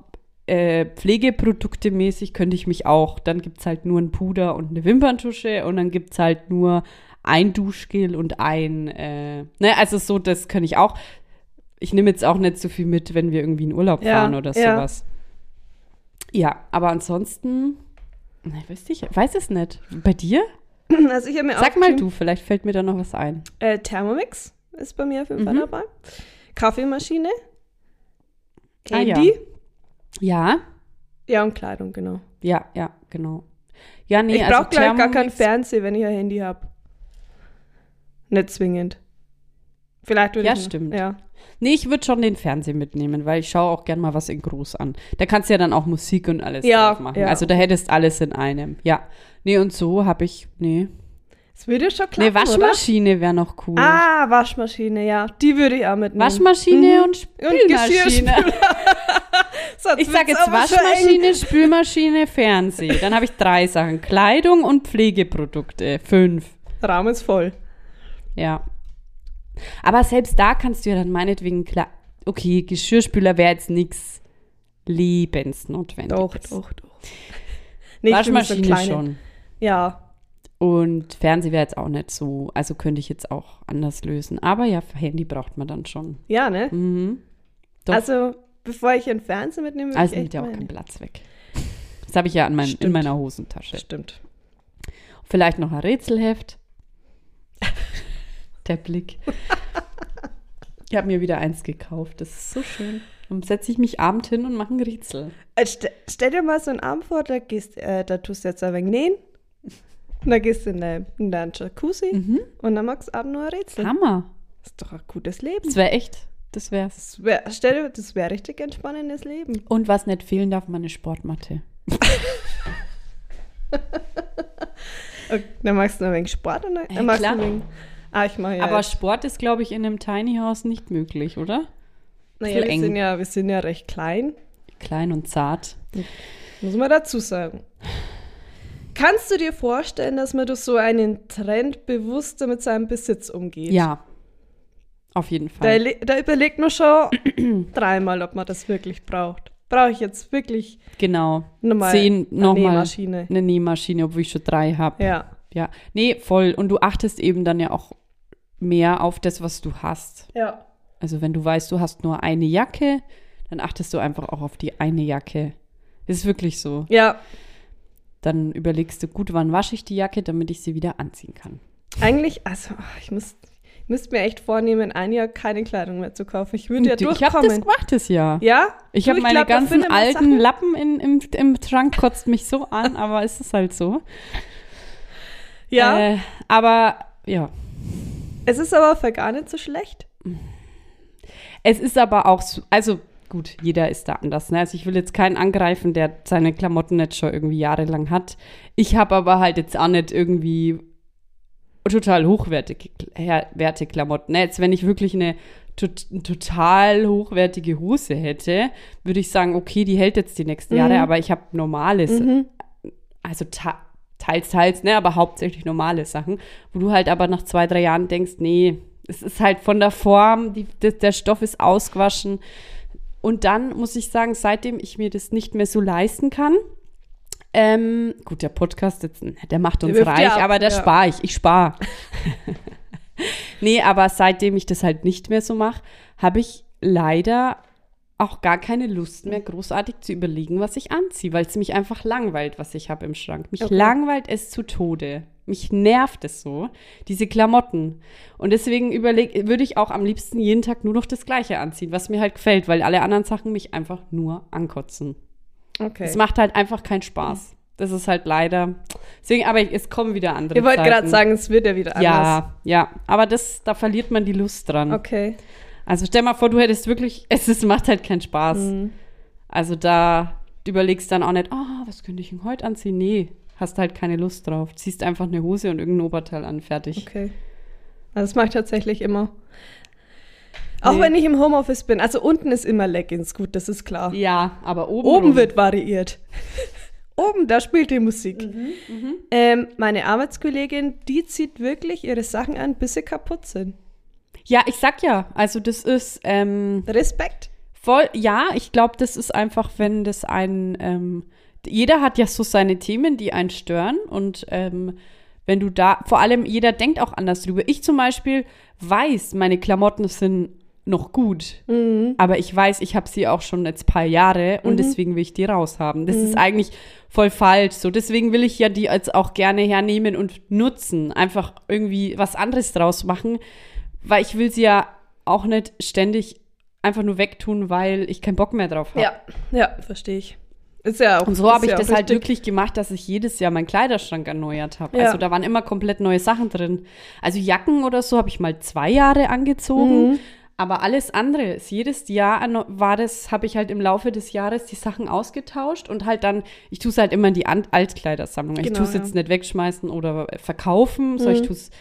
äh, Pflegeprodukte mäßig könnte ich mich auch. Dann gibt es halt nur ein Puder und eine Wimperntusche und dann gibt es halt nur ein Duschgel und ein. Äh, ne, also so, das kann ich auch. Ich nehme jetzt auch nicht so viel mit, wenn wir irgendwie in Urlaub Ja, fahren oder ja. sowas. Ja, aber ansonsten. Ne, weiß ich, weiß es nicht. Bei dir? Also ich mir Sag mal du, vielleicht fällt mir da noch was ein. Äh, Thermomix ist bei mir auf jeden Fall Mhm. dabei. Kaffeemaschine. Ah, ja. Handy. Ja, ja. und Kleidung, genau. ja, ja, genau. Ja, nee, ich also brauche gleich gar keinen Thermomix- Fernseher, wenn ich ein Handy habe. Nicht zwingend. Vielleicht würde Ja, ich. stimmt. Ja. Nee, ich würde schon den Fernseher mitnehmen, weil ich schaue auch gern mal was in groß an. Da kannst du ja dann auch Musik und alles Ja, drauf machen. ja. Also da hättest alles in einem. Ja. Nee, und so habe ich, nee. Das würde schon klappen, Nee, Waschmaschine wäre noch cool. Ah, Waschmaschine, ja. Die würde ich auch mitnehmen. Waschmaschine Mhm. und Spülmaschine. Sonst ich sage jetzt. Waschmaschine, Spülmaschine, Fernseher. Dann habe ich drei Sachen. Kleidung und Pflegeprodukte. Fünf. Raum ist voll. Ja. Aber selbst da kannst du ja dann meinetwegen klar. Okay, Geschirrspüler wäre jetzt nichts lebensnotwendiges. Doch, doch, doch. Nee, so Waschmaschine kleine. schon. Ja. Und Fernseher wäre jetzt auch nicht so. Also könnte ich jetzt auch anders lösen. Aber ja, Handy braucht man dann schon. Ja, ne? Mhm. Doch. Also, bevor ich einen Fernseher mitnehme, Also ich nimmt ja auch keinen Platz weg. Das habe ich ja an meinem, in meiner Hosentasche. Stimmt. Vielleicht noch ein Rätselheft. Der Blick. Ich habe mir wieder eins gekauft. Das ist so schön. Dann setze ich mich abend hin und mache ein Rätsel. Äh, St stell dir mal so einen Arm vor, da, gehst, äh, da tust du jetzt ein wenig nähen. Und dann gehst du in, dein- in deinen Jacuzzi Mhm. und dann machst du abends nur ein Rätsel. Hammer. Das ist doch ein gutes Leben. Das wäre echt. Das wär's. Das wär, stell dir, das wäre richtig entspannendes Leben. Und was nicht fehlen darf, meine Sportmatte. Und dann machst du noch ein wenig Sport und dann, Ja, dann machst du ein wenig, Ah, ich mache ja. Aber jetzt- Sport ist, glaube ich, in einem Tiny House nicht möglich, oder? naja, wir sind ja, wir sind ja recht klein, Klein und zart. muss man dazu sagen. Kannst du dir vorstellen, dass man durch so einen Trend bewusster mit seinem Besitz umgeht? Ja. Auf jeden Da, Fall. ele- da überlegt man schon dreimal, ob man das wirklich braucht. Brauche ich jetzt wirklich Genau. nochmal Zehn, eine nochmal Nähmaschine? eine Nähmaschine, obwohl ich schon drei habe. Ja, Ja. Nee, voll. Und du achtest eben dann ja auch mehr auf das, was du hast. ja. Also wenn du weißt, du hast nur eine Jacke, dann achtest du einfach auch auf die eine Jacke. Das ist wirklich so. Ja, Dann überlegst du, gut, wann wasche ich die Jacke, damit ich sie wieder anziehen kann. eigentlich, also ich muss, müsste mir echt vornehmen, ein Jahr keine Kleidung mehr zu kaufen. Ich würde ja Du, ich habe das durchkommen. gemacht das Jahr. Ja? Ich habe meine glaub, ganzen alten Sachen. Lappen in, im, im Schrank, kotzt mich so an, aber es ist halt so. Ja, Äh, aber ja, es ist aber für gar nicht so schlecht. es ist aber auch so, also gut, jeder ist da anders. Ne? Also ich will jetzt keinen angreifen, der seine Klamotten nicht schon irgendwie jahrelang hat. Ich habe aber halt jetzt auch nicht irgendwie total hochwertige Klamotten. Ne? Jetzt, wenn ich wirklich eine tot, total hochwertige Hose hätte, würde ich sagen, okay, die hält jetzt die nächsten Jahre, aber ich habe normales, Mhm. also ta teils, teils, ne, aber hauptsächlich normale Sachen, wo du halt aber nach zwei, drei Jahren denkst, nee, es ist halt von der Form, die, der, der Stoff ist ausgewaschen. Und dann muss ich sagen, seitdem ich mir das nicht mehr so leisten kann, ähm, gut, der Podcast jetzt, ne, der macht uns Der reich, ab, aber da ja. spare ich, ich spare. nee, aber seitdem ich das halt nicht mehr so mache, habe ich leider auch gar keine Lust mehr, großartig zu überlegen, was ich anziehe, weil es mich einfach langweilt, was ich habe im Schrank. Mich Okay. langweilt es zu Tode. Mich nervt es so, diese Klamotten. Und deswegen überleg, würde ich auch am liebsten jeden Tag nur noch das Gleiche anziehen, was mir halt gefällt, weil alle anderen Sachen mich einfach nur ankotzen. Okay. Es macht halt einfach keinen Spaß. Das ist halt leider. Deswegen, aber es kommen wieder andere Ihr wollt gerade sagen, es wird ja wieder anders. Ja, ja. Aber das, da verliert man die Lust dran. Okay. Also stell mal vor, du hättest wirklich, es ist, macht halt keinen Spaß. Mhm. Also da du überlegst dann auch nicht, ah, was könnte ich denn heute anziehen? Nee, hast halt keine Lust drauf. Ziehst einfach eine Hose und irgendein Oberteil an, fertig. Okay. Also das mache ich tatsächlich immer. Auch Nee. wenn ich im Homeoffice bin. Also unten ist immer Leggings, gut, das ist klar. Ja, aber oben. Oben rum. wird variiert. Oben, da spielt die Musik. Mhm, Ähm, meine Arbeitskollegin, die zieht wirklich ihre Sachen an, bis sie kaputt sind. Ja, ich sag ja, also das ist ähm, Respekt. voll, ja, ich glaube, das ist einfach, wenn das ein, ähm, jeder hat ja so seine Themen, die einen stören und ähm, wenn du da, vor allem jeder denkt auch anders drüber. Ich zum Beispiel weiß, meine Klamotten sind noch gut, aber ich weiß, ich habe sie auch schon jetzt paar Jahre und deswegen will ich die raushaben. Das ist eigentlich voll falsch. So, deswegen will ich ja die jetzt auch gerne hernehmen und nutzen, einfach irgendwie was anderes draus machen, weil ich will sie ja auch nicht ständig einfach nur wegtun, weil ich keinen Bock mehr drauf habe. Ja, ja, verstehe ich. Ist ja auch. Und so habe ich ja das halt wirklich gemacht, dass ich jedes Jahr meinen Kleiderschrank erneuert habe. Ja. Also da waren immer komplett neue Sachen drin. Also Jacken oder so habe ich mal zwei Jahre angezogen. Mhm. Aber alles andere, ist jedes Jahr war das, habe ich halt im Laufe des Jahres die Sachen ausgetauscht und halt dann, ich tue es halt immer in die Altkleidersammlung. ich Genau, tue es ja. Mhm. jetzt nicht wegschmeißen oder verkaufen, so ich tue es.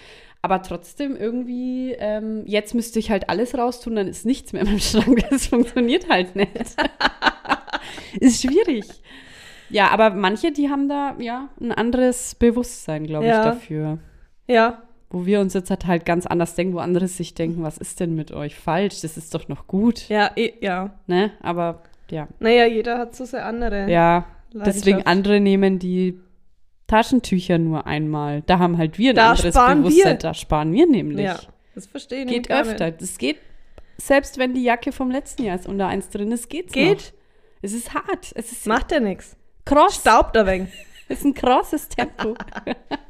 Aber trotzdem irgendwie, ähm, jetzt müsste ich halt alles raustun, dann ist nichts mehr in meinem Schrank. Das funktioniert halt nicht. ist schwierig. Ja, aber manche, die haben da ja ein anderes Bewusstsein, glaube ich, Ja. dafür. Ja, Wo wir uns jetzt halt, halt ganz anders denken, wo andere sich denken, was ist denn mit euch falsch? Das ist doch noch gut. ja, eh, ja. Ne? Aber ja. Naja, jeder hat so seine andere. Ja. Deswegen andere nehmen die Taschentücher nur einmal. Da haben halt wir ein Da anderes Bewusstsein. wir. Da sparen wir nämlich. Ja, das verstehe ich Geht öfter. Das geht, selbst wenn die Jacke vom letzten Jahr ist und da eins drin ist, geht's Geht, noch. Es ist hart. Es ist macht ja nichts. cross. Staubt ein wenig. Es ist ein krasses Tempo.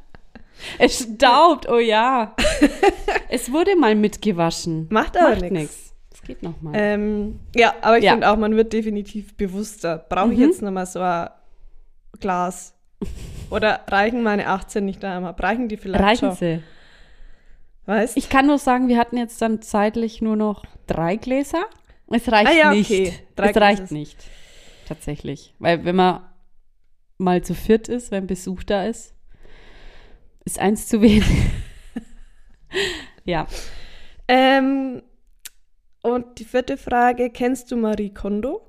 es staubt, oh ja. es wurde mal mitgewaschen. Macht aber Macht nix. nichts. Es geht noch mal. Ähm, ja, aber ich Ja. finde auch, man wird definitiv bewusster. Brauche ich Mhm. jetzt nochmal so ein Glas? Oder reichen meine 18 nicht einmal? Reichen die vielleicht Reichen schon? sie. Weißt? Ich kann nur sagen, wir hatten jetzt dann zeitlich nur noch drei Gläser. Es reicht Ah ja, nicht. okay. Drei es reicht Gläser. nicht. Tatsächlich. Weil wenn man mal zu viert ist, wenn Besuch da ist, ist eins zu wenig. ja. Ähm, und die vierte Frage, kennst du Marie Kondo?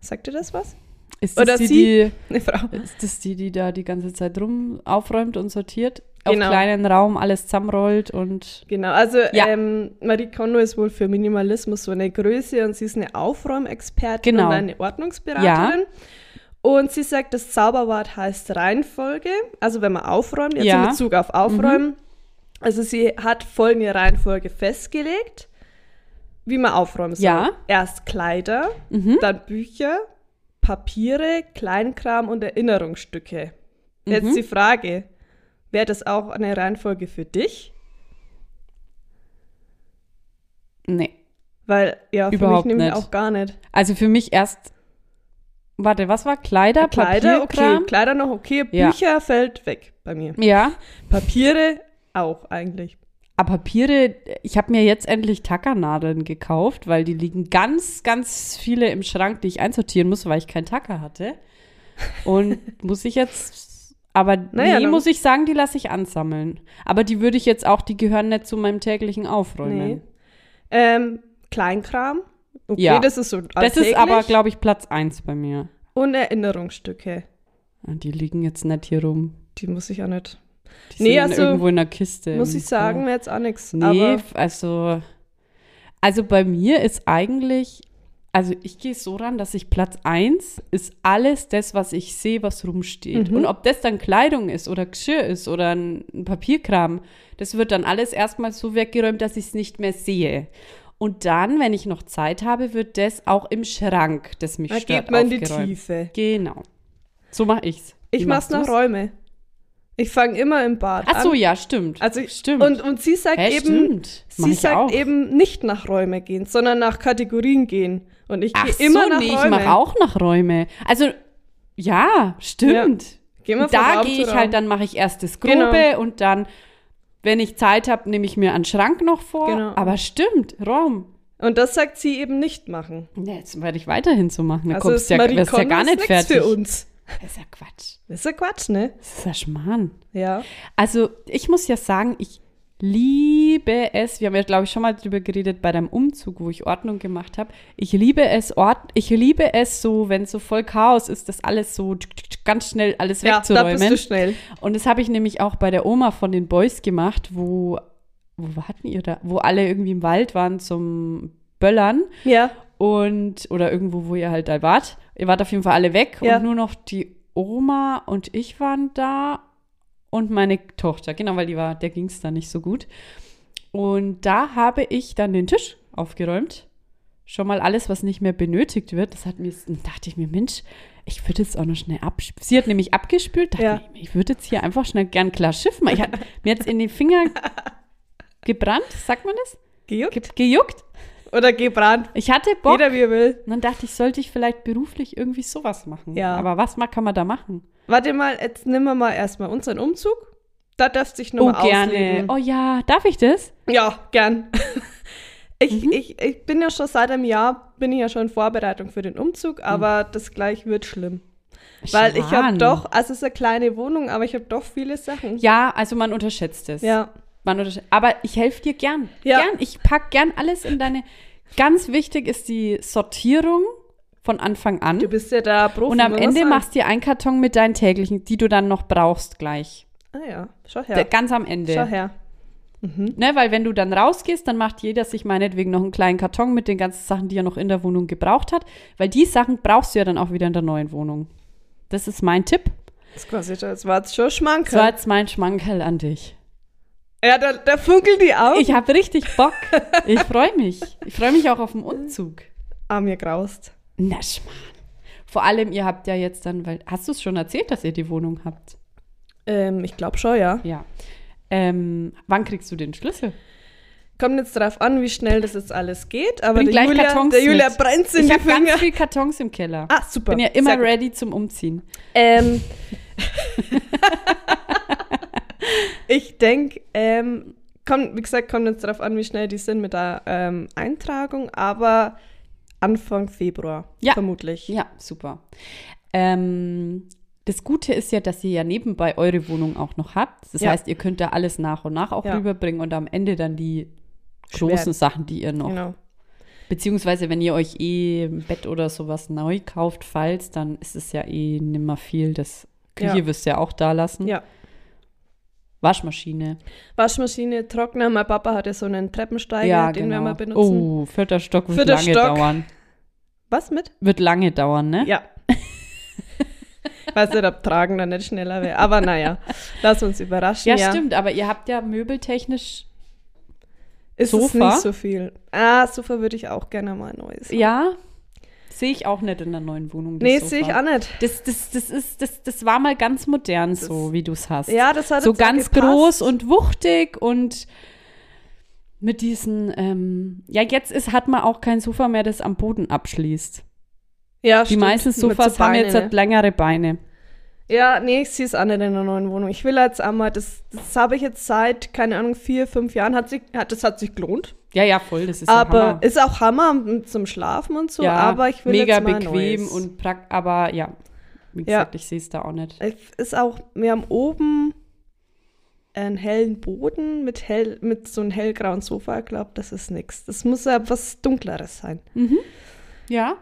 Sagt dir das was? Ist das Oder die, sie? die. Ist das die, die da die ganze Zeit rum aufräumt und sortiert? auf Genau. kleinen Raum alles zusammenrollt und Genau, also Ja. ähm, Marie Kondo ist wohl für Minimalismus so eine Größe und sie ist eine Aufräumexpertin Genau. und eine Ordnungsberaterin. Und sie sagt, das Zauberwort heißt Reihenfolge, also wenn man aufräumt, jetzt Ja. Mhm. in Bezug auf Aufräumen. Also sie hat folgende Reihenfolge festgelegt, wie man aufräumen soll. Ja. Erst Kleider, Mhm. dann Bücher, Papiere, Kleinkram und Erinnerungsstücke. Mhm. Jetzt die Frage, wäre das auch eine Reihenfolge für dich? nee. Weil, ja, für Überhaupt mich nämlich nicht. auch gar nicht. Also für mich erst, warte, was war Kleider, Kleider, okay, Papierkram? Kleider noch okay, Ja. Bücher fällt weg bei mir. Ja, Papiere auch eigentlich. Aber Papiere, ich habe mir jetzt endlich Tackernadeln gekauft, weil die liegen ganz, ganz viele im Schrank, die ich einsortieren muss, weil ich keinen Tacker hatte. Und muss ich jetzt, aber Naja, nee, muss ich sagen, die lasse ich ansammeln. Aber die würde ich jetzt auch, die gehören nicht zu meinem täglichen Aufräumen. Nee. Ähm, Kleinkram. Okay, Ja. das ist so Das ist aber, glaube ich, Platz eins bei mir. Und Erinnerungsstücke. Die liegen jetzt nicht hier rum. Die muss ich auch nicht. Die Nee, also, irgendwo in der Kiste. Muss ich sagen, wäre jetzt auch nichts. Nee, also, also bei mir ist eigentlich, also ich gehe so ran, dass ich Platz 1 ist alles das, was ich sehe, was rumsteht. Mhm. Und ob das dann Kleidung ist oder Geschirr ist oder ein, ein Papierkram, das wird dann alles erstmal so weggeräumt, dass ich es nicht mehr sehe. Und dann, wenn ich noch Zeit habe, wird das auch im Schrank, das mich da stört, geht man in die aufgeräumt. Tiefe. Genau. So mache ich's. Ich Wie mach's machst nach? Räume. Ich fange immer im Bad Ach so, an. ja, stimmt. Also ich- stimmt. Und, und sie sagt Hä, eben, stimmt. Sie ich sagt auch. eben nicht nach Räume gehen, sondern nach Kategorien gehen. Und ich gehe immer so, nach nee, ich Räume. mache auch nach Räume. Also, ja, stimmt. Wir von da gehe ich halt, dann mache ich erst das Grobe Genau. und dann, wenn ich Zeit habe, nehme ich mir einen Schrank noch vor. Genau. Aber stimmt, Raum. Und das sagt sie eben nicht machen. Nee, jetzt werde ich weiterhin so machen. Da Also kommst ist ja, ja gar nicht fertig. für uns. Das ist ja Quatsch. Das ist ja Quatsch, ne? Das ist ja Schmarrn. Ja. Also, ich muss ja sagen, ich liebe es, wir haben ja, glaube ich, schon mal drüber geredet bei deinem Umzug, wo ich Ordnung gemacht habe. Ich liebe es, Ort, ich liebe es so, wenn so voll Chaos ist, das alles so ganz schnell alles Ja, da wegzuräumen. bist du schnell. Und das habe ich nämlich auch bei der Oma von den Boys gemacht, wo, wo hatten ihr da? Wo alle irgendwie im Wald waren zum Böllern Ja. Und, oder irgendwo, wo ihr halt da wart. Ihr wart auf jeden Fall alle weg Ja. und nur noch die Oma und ich waren da und meine Tochter, genau, weil die war, der ging es dann nicht so gut. Und da habe ich dann den Tisch aufgeräumt. Schon mal alles, was nicht mehr benötigt wird. Das hat mir, dachte ich mir, Mensch, ich würde jetzt auch noch schnell abspülen. Sie hat nämlich abgespült, dachte Ja. ich, ich würde jetzt hier einfach schnell gern klar Schiff machen. Ich hat mir jetzt in den Finger gebrannt, sagt man das? Gejuckt. Ge gejuckt. Oder gebrannt. Ich hatte Bock. Jeder wie er will. Und dann dachte ich, sollte ich vielleicht beruflich irgendwie sowas machen. Ja. Aber was kann man da machen? Warte mal, jetzt nehmen wir mal erstmal unseren Umzug. Da darfst du dich Oh, nochmal gerne. ausleben. Oh ja, darf ich das? Ja, gern. Ich, Mhm. ich, ich bin ja schon seit einem Jahr, bin ich ja schon in Vorbereitung für den Umzug, aber das gleich wird schlimm. Weil ich habe Schwan. doch, also es ist eine kleine Wohnung, aber ich habe doch viele Sachen. Ja, also man unterschätzt es. Ja. Man untersch aber ich helfe dir gern. Ja. Gern. Ich pack gern alles in deine. Ganz wichtig ist die Sortierung von Anfang an. Du bist ja da Profi. Und am Ende machst du dir einen Karton mit deinen täglichen, die du dann noch brauchst gleich. Ah ja, schau her. Ganz am Ende. Schau her. Ne, weil wenn du dann rausgehst, dann macht jeder sich meinetwegen noch einen kleinen Karton mit den ganzen Sachen, die er noch in der Wohnung gebraucht hat. Weil die Sachen brauchst du ja dann auch wieder in der neuen Wohnung. Das ist mein Tipp. Das, quasi, das war jetzt schon Schmankerl. So als mein Schmankerl an dich. Ja, da, da funkeln die Augen. Ich habe richtig Bock. Ich freue mich. Ich freue mich auch auf den Umzug. Ah, mir graust. Na, Schmarrn. Vor allem, ihr habt ja jetzt dann, weil, hast du es schon erzählt, dass ihr die Wohnung habt? Ähm, ich glaube schon, ja. Ja. Ähm, wann kriegst du den Schlüssel? Kommt jetzt drauf an, wie schnell das jetzt alles geht, aber Bring der Julia, Kartons der Julia brennt in Ich die habe ganz Finger. viel Kartons im Keller. Ah, super. Bin ja immer ready zum Umziehen. Ähm, ich denke, ähm, kommt, wie gesagt, kommt jetzt darauf an, wie schnell die sind mit der ähm, Eintragung, aber Anfang Februar Ja. vermutlich. Ja, super. Ähm, das Gute ist ja, dass ihr ja nebenbei eure Wohnung auch noch habt. Das Ja. heißt, ihr könnt da alles nach und nach auch Ja. rüberbringen und am Ende dann die Schwer. großen Sachen, die ihr noch. Genau. Beziehungsweise, wenn ihr euch eh ein Bett oder sowas neu kauft, falls, dann ist es ja eh nimmer viel. Das Küche Ja. wirst du ja auch da lassen. Ja. Waschmaschine. Waschmaschine, Trockner. Mein Papa hatte so einen Treppensteiger, ja, den genau. wir mal benutzen. Oh, vierter Stock wird Vierter lange Stock. dauern. Was mit? Wird lange dauern, ne? Ja. Weiß nicht, ob tragen dann nicht schneller wäre. Aber naja, lass uns überraschen. Ja, Ja, stimmt, aber ihr habt ja möbeltechnisch. Ist es Sofa? nicht so viel. Ah, Sofa würde ich auch gerne mal neues. haben. Ja, sehe ich auch nicht in der neuen Wohnung. das Nee, sehe ich auch nicht. Das, das, das, ist, das, das war mal ganz modern, so wie du es hast. Ja, das hat so ganz groß und wuchtig und mit diesen, ähm, ja, jetzt ist, hat man auch kein Sofa mehr, das am Boden abschließt. Ja, Die stimmt. meisten Mit so Sofas haben Beine, jetzt ne? halt längere Beine. Ja, nee, ich sehe es auch nicht in der neuen Wohnung. Ich will jetzt einmal, das, das habe ich jetzt seit, keine Ahnung, vier, fünf Jahren, hat sich, hat, das hat sich gelohnt. Ja, ja, voll, das ist aber ja Hammer. ist auch Hammer zum Schlafen und so, ja, aber ich will mega jetzt mal bequem Neues. und prakt, aber ja, wie Ja. gesagt, ich sehe es da auch nicht. Es ist auch, wir haben oben einen hellen Boden mit, hell, mit so einem hellgrauen Sofa. Ich glaube, das ist nichts. Das muss ja was Dunkleres sein. Ja,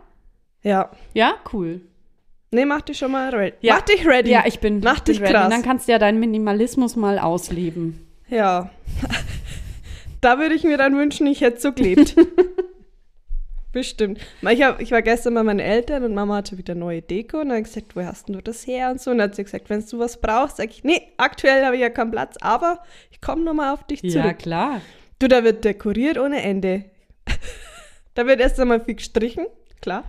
Ja. ja, cool. Nee, mach dich schon mal ready. Ja. Mach dich ready. Ja, ich bin, Mach bin dich ready. krass. Und dann kannst du ja deinen Minimalismus mal ausleben. Ja. da würde ich mir dann wünschen, ich hätte so gelebt. Bestimmt. Ich, hab, ich war gestern bei meinen Eltern und Mama hatte wieder neue Deko und dann hat gesagt, wo hast denn du das her und so. Und dann hat sie gesagt, wenn du was brauchst, sag ich, nee, aktuell habe ich ja keinen Platz, aber ich komme nochmal auf dich Ja, zurück. klar. Du, da wird dekoriert ohne Ende. da wird erst einmal viel gestrichen, klar.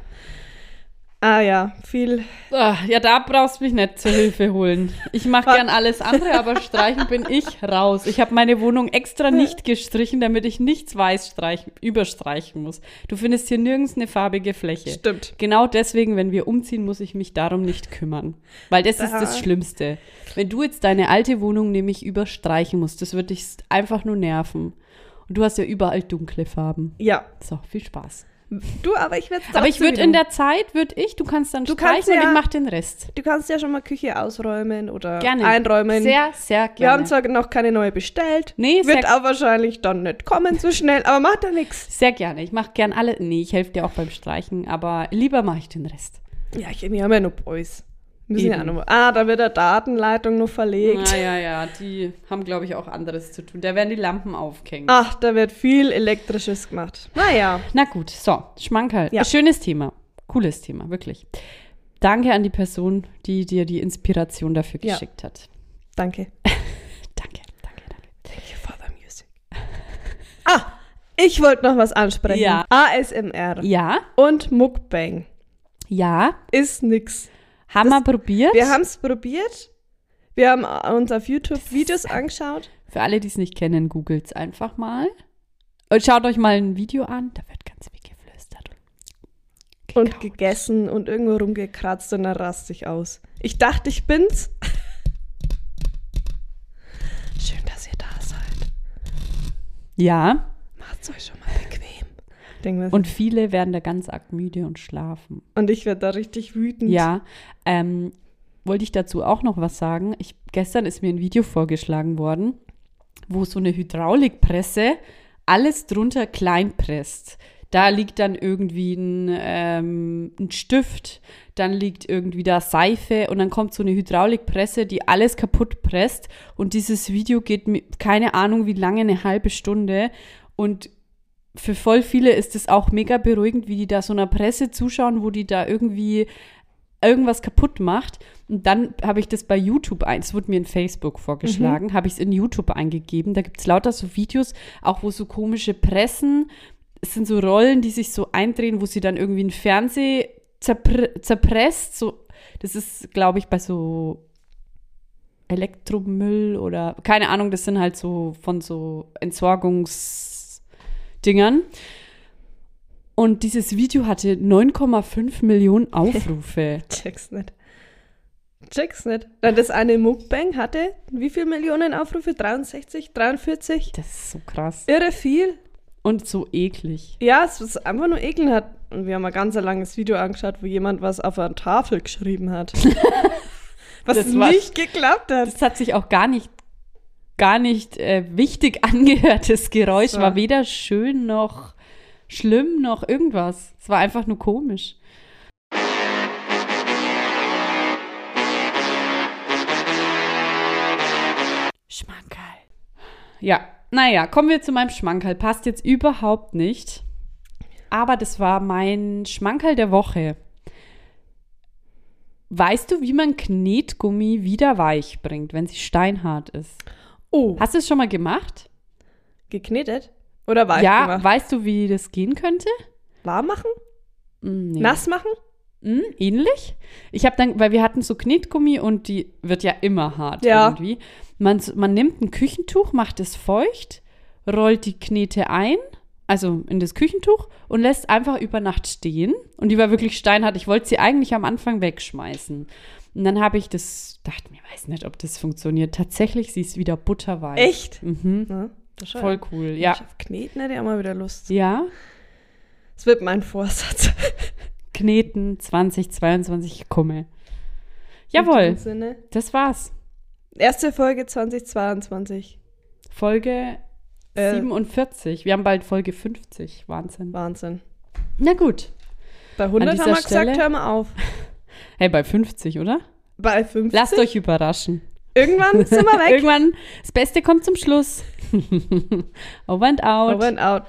Ah ja, viel. Ah, ja, da brauchst du mich nicht zur Hilfe holen. Ich mache gern alles andere, aber streichen bin ich raus. Ich habe meine Wohnung extra nicht gestrichen, damit ich nichts weiß streichen, überstreichen muss. Du findest hier nirgends eine farbige Fläche. Stimmt. Genau deswegen, wenn wir umziehen, muss ich mich darum nicht kümmern. Weil das ist das Da- Schlimmste. Wenn du jetzt deine alte Wohnung nämlich überstreichen musst, das wird dich einfach nur nerven. Und du hast ja überall dunkle Farben. Ja. So, viel Spaß. Du, aber ich werde Aber ich würde in der Zeit, würde ich, du kannst dann Du streichen kannst und ja- ich mache den Rest. Du kannst ja schon mal Küche ausräumen oder Gerne. einräumen. Sehr, sehr gerne. Wir haben zwar noch keine neue bestellt. Nee, Wird auch wahrscheinlich dann nicht kommen so schnell, aber macht ja nichts. Sehr gerne. Ich mache gern alle. Nee, ich helfe dir auch beim Streichen, aber lieber mache ich den Rest. Ja, ich, wir haben ja noch Boys. Müssen ja noch, ah, da wird der Datenleitung noch verlegt. Naja, ja, die haben, glaube ich, auch anderes zu tun. Da werden die Lampen aufgehängt. Ach, da wird viel Elektrisches gemacht. Naja. Na gut, so, Schmankerl. Ja. Schönes Thema. Cooles Thema, wirklich. Danke an die Person, die dir die Inspiration dafür Ja. geschickt hat. Danke. Danke, danke, danke. Thank you for the music. ah, ich wollte noch was ansprechen. Ja. ASMR Ja, und Mukbang ja. ist nix. Haben Das- wir probiert. Wir haben es probiert. Wir haben uns auf YouTube Videos angeschaut. Für alle, die es nicht kennen, googelt's einfach mal. Und schaut euch mal ein Video an, da wird ganz viel geflüstert. und Gekaut. gegessen und irgendwo rumgekratzt und dann raste ich aus. Ich dachte, ich bin's. Schön, dass ihr da seid. Ja, Macht's euch schon mal mal, und, und viele werden da ganz arg müde und schlafen. und ich werde da richtig wütend. Ja, ähm, wollte ich dazu auch noch was sagen. Ich, gestern ist mir ein Video vorgeschlagen worden, wo so eine Hydraulikpresse alles drunter klein presst. Da liegt dann irgendwie ein, ähm, ein Stift, dann liegt irgendwie da Seife und dann kommt so eine Hydraulikpresse, die alles kaputt presst. Und dieses Video geht mit, keine Ahnung wie lange, eine halbe Stunde. Und für voll viele ist es auch mega beruhigend, wie die da so einer Presse zuschauen, wo die da irgendwie irgendwas kaputt macht. Und dann habe ich das bei YouTube ein, es wurde mir in Facebook vorgeschlagen, habe ich es in YouTube eingegeben. Da gibt es lauter so Videos, auch wo so komische Pressen, es sind so Rollen, die sich so eindrehen, wo sie dann irgendwie ein Fernseh zerpr zerpresst. So, das ist, glaube ich, bei so Elektromüll oder keine Ahnung, das sind halt so von so Entsorgungsdingern. Und dieses Video hatte 9,5 Millionen Aufrufe. Check's nicht. Check's nicht. Das eine Mukbang hatte wie viele Millionen Aufrufe? 63, 43? Das ist so krass. Irre viel. Und so eklig. Ja, es ist einfach nur ekelhaft. Und wir haben ein ganz langes Video angeschaut, wo jemand was auf einer Tafel geschrieben hat. was Das war- nicht geklappt hat. Das hat sich auch gar nicht, gar nicht äh, wichtig angehört. Das Geräusch So. war weder schön noch schlimm noch irgendwas. Es war einfach nur komisch. Schmankerl. Ja, naja, kommen wir zu meinem Schmankerl. Passt jetzt überhaupt nicht. Aber das war mein Schmankerl der Woche. Weißt du, wie man Knetgummi wieder weich bringt, wenn sie steinhart ist? Oh, Hast du es schon mal gemacht? geknetet? Oder weich ja, gemacht? weißt du, wie das gehen könnte? Warm machen? Mm, nee. Nass machen? Mm, ähnlich. Ich habe dann, weil wir hatten so Knetgummi und die wird ja immer hart Ja. irgendwie. Man, man nimmt ein Küchentuch, macht es feucht, rollt die Knete ein, also in das Küchentuch und lässt einfach über Nacht stehen. Und die war wirklich steinhart. Ich wollte sie eigentlich am Anfang wegschmeißen. Und dann habe ich das, dachte mir, weiß nicht, ob das funktioniert. Tatsächlich, sie ist wieder butterweich. Echt? Mhm. Ja, das. Voll cool, ja. Ich auf Kneten hätte ich auch mal wieder Lust. Ja, Das wird mein Vorsatz. Kneten 2022, ich komme. Jawohl, das war's. Erste Folge 2022. Folge Äh. 47. Wir haben bald Folge 50. Wahnsinn. Wahnsinn. Na gut. Bei 100 dieser haben wir gesagt, Stelle- hör mal auf. Hey, bei 50, oder? Bei 50. Lasst euch überraschen. Irgendwann sind wir weg. Irgendwann, das Beste kommt zum Schluss. Over and out. Over and out.